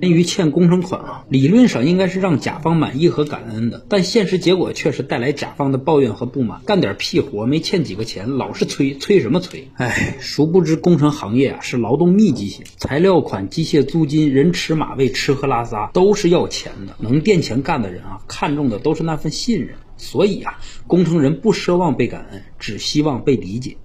关于欠工程款啊，理论上应该是让甲方满意和感恩的，但现实结果却是带来甲方的抱怨和不满。干点屁活没欠几个钱，老是催，催什么催？哎，殊不知工程行业啊是劳动密集型，材料款、机械租金、人吃马喂、吃喝拉撒都是要钱的。能垫钱干的人啊，看重的都是那份信任。所以啊，工程人不奢望被感恩，只希望被理解。